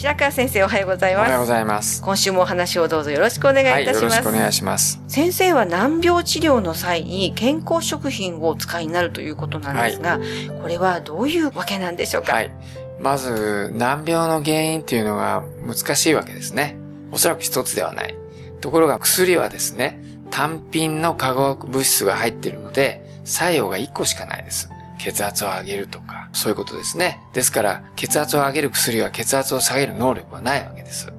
白川先生おはようございおはようごますざいます。今週もお話をどうぞよろしくお願はいい、いたします、よろしくお願いします。先生は難病治療の際に健康食品をお使いになるということなんですが、これはどういうわけなんでしょうか、はい。まず、難病の原因っていうのが難しいわけですね。おそらく一つではない。ところが薬はですね、単品の化学物質が入っているので、作用が1個しかないです。血圧を上げるとか、そういうことですね。ですから、血圧を上げる薬は血圧を下げる能力はないわけです。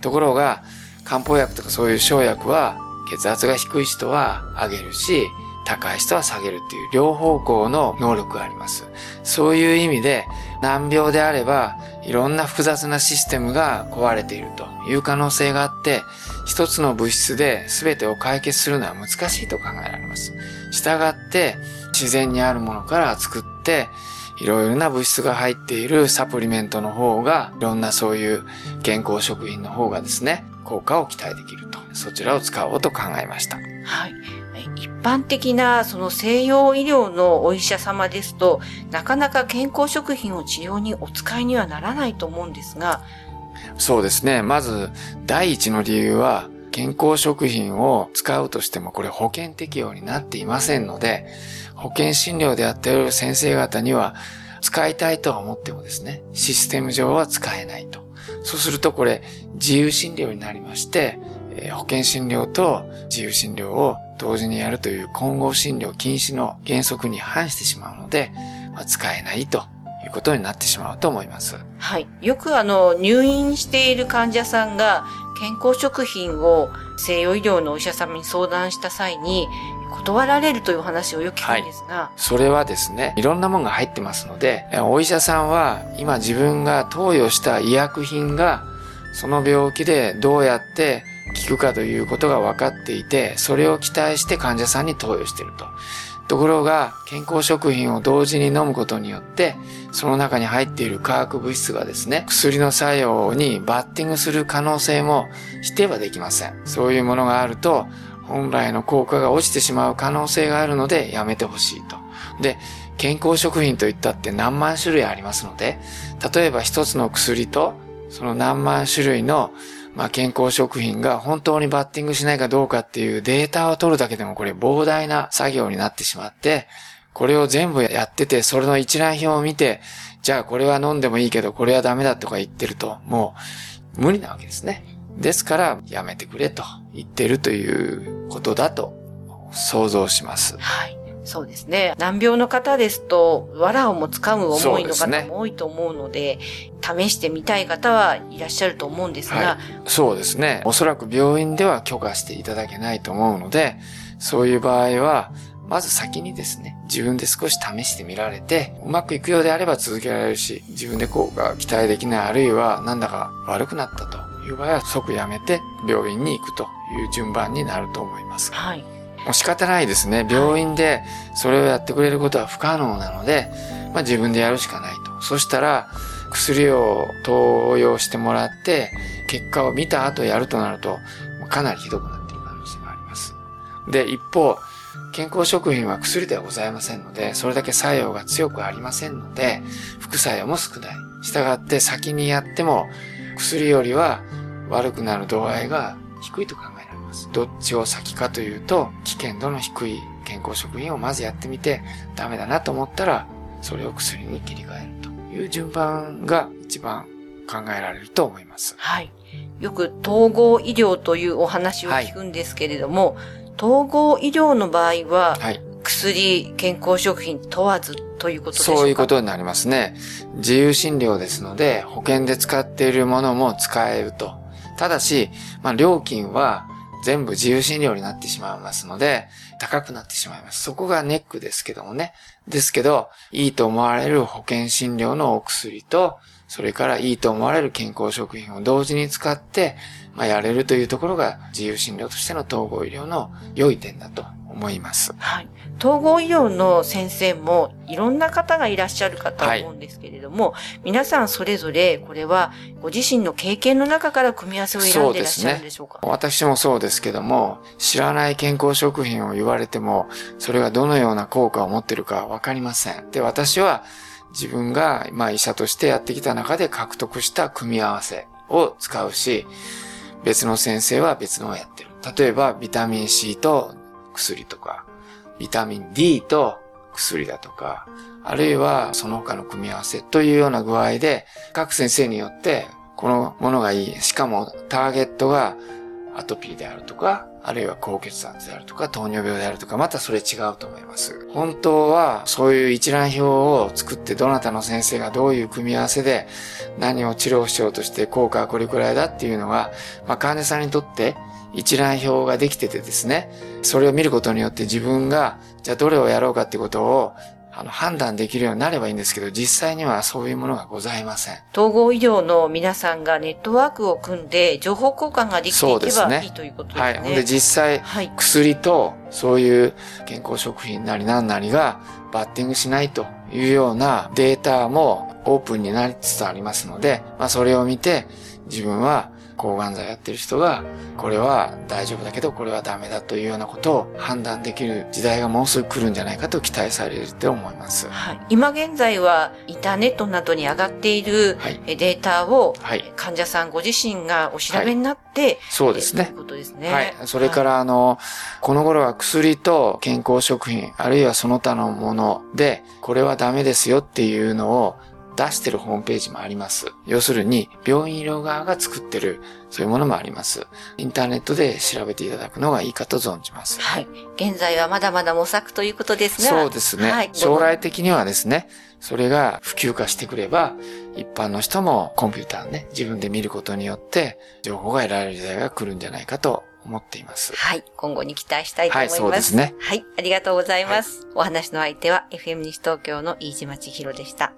ところが、漢方薬とかそういう生薬は、血圧が低い人は上げるし、高い人は下げるっていう両方向の能力があります。そういう意味で、難病であれば、いろんな複雑なシステムが壊れているという可能性があって、一つの物質で全てを解決するのは難しいと考えられます。したがって、自然にあるものから作って、いろいろな物質が入っているサプリメントの方が、いろんなそういう健康食品の方がですね、効果を期待できると。そちらを使おうと考えました。はい。一般的なその西洋医療のお医者様ですと、なかなか健康食品を治療にお使いにはならないと思うんですが、そうですね。まず、第一の理由は、健康食品を使うとしてもこれ保険適用になっていませんので、保険診療でやっている先生方には使いたいとは思ってもですね、システム上は使えないと。そうするとこれ自由診療になりまして、保険診療と自由診療を同時にやるという混合診療禁止の原則に反してしまうので、まあ、使えないということになってしまうと思います。はい。よくあの、入院している患者さんが健康食品を西洋医療のお医者様に相談した際に断られるという話をよく聞くんですが、それはですね、いろんなものが入ってますので、お医者さんは今自分が投与した医薬品が、その病気でどうやって効くかということが分かっていて、それを期待して患者さんに投与していると。ところが、健康食品を同時に飲むことによって、その中に入っている化学物質がですね、薬の作用にバッティングする可能性も否定はできません。そういうものがあると、本来の効果が落ちてしまう可能性があるのでやめてほしいと。で、健康食品といったって何万種類ありますので、例えば一つの薬と、その何万種類の、まあ、健康食品が本当にバッティングしないかどうかっていうデータを取るだけでもこれ膨大な作業になってしまって、これを全部やってて、それの一覧表を見て、じゃあこれは飲んでもいいけど、これはダメだとか言ってると、もう無理なわけですね。ですから、やめてくれと言ってるということだと想像します。はい。そうですね。難病の方ですと、藁をもつかむ思いの方も多いと思うので、試してみたい方はいらっしゃると思うんですが、はい。そうですね。おそらく病院では許可していただけないと思うので、そういう場合は、まず先にですね、自分で少し試してみられて、うまくいくようであれば続けられるし、自分で効果が期待できない、あるいはなんだか悪くなったという場合は即やめて病院に行くという順番になると思います。はい。もう仕方ないですね。病院でそれをやってくれることは不可能なので、まあ自分でやるしかないと。そしたら、薬を投与してもらって、結果を見た後やるとなると、かなりひどくなっている可能性があります。で、一方、健康食品は薬ではございませんので、それだけ作用が強くありませんので、副作用も少ない。したがって先にやっても、薬よりは悪くなる度合いが低いと考えます。どっちを先かというと、危険度の低い健康食品をまずやってみて、ダメだなと思ったら、それを薬に切り替えるという順番が一番考えられると思います。はい。よく統合医療というお話を聞くんですけれども、統合医療の場合は、はい。薬、健康食品問わずっということでしょうか？そういうことになりますね。自由診療ですので、保険で使っているものも使えると。ただし、まあ、料金は全部自由診療になってしまいますので、高くなってしまいます。そこがネックですけどもね。ですけど、いいと思われる保険診療のお薬と、それからいいと思われる健康食品を同時に使って、まあ、やれるというところが自由診療としての統合医療の良い点だと思います。はい。統合医療の先生もいろんな方がいらっしゃるかと思うんですけれども、はい、皆さんそれぞれこれはご自身の経験の中から組み合わせを選んでいらっしゃるんでしょうか、ね、私もそうですけども、知らない健康食品を言われても、それがどのような効果を持っているかわかりません。で、私は自分が、まあ医者としてやってきた中で獲得した組み合わせを使うし、別の先生は別のをやってる。例えば、ビタミン C と薬とか、ビタミン D と薬だとか、あるいはその他の組み合わせというような具合で、各先生によってこのものがいい。しかもターゲットがアトピーであるとか、あるいは高血圧であるとか、糖尿病であるとか、またそれ違うと思います。本当は、そういう一覧表を作って、どなたの先生がどういう組み合わせで、何を治療しようとして効果はこれくらいだっていうのが、まあ、患者さんにとって一覧表ができててですね、それを見ることによって自分が、じゃあどれをやろうかってことをあの、判断できるようになればいいんですけど、実際にはそういうものがございません。統合医療の皆さんがネットワークを組んで、情報交換ができていけばいい、ということですね。はい。で、実際、はい、薬と、そういう健康食品なり何なりが、バッティングしないというようなデータもオープンになりつつありますので、まあ、それを見て、自分は抗がん剤やってる人が、これは大丈夫だけど、これはダメだというようなことを判断できる時代がもうすぐ来るんじゃないかと期待されると思います。はい、今現在は、インターネットなどに上がっているデータを、患者さんご自身がお調べになって、はい、そうですね。ということですね。はい。それから、あの、この頃は薬と健康食品、あるいはその他のもので、これはダメですよっていうのを出してるホームページもあります。要するに、病院医療側が作ってる、そういうものもあります。インターネットで調べていただくのがいいかと存じます。はい。現在はまだまだ模索ということですね。そうですね。はい、将来的にはですね、それが普及化してくれば、一般の人もコンピューターね、自分で見ることによって、情報が得られる時代が来るんじゃないかと思っています。はい。今後に期待したいと思います。はい、そうですね。はい。ありがとうございます。はい、お話の相手は FM 西東京の飯島千尋でした。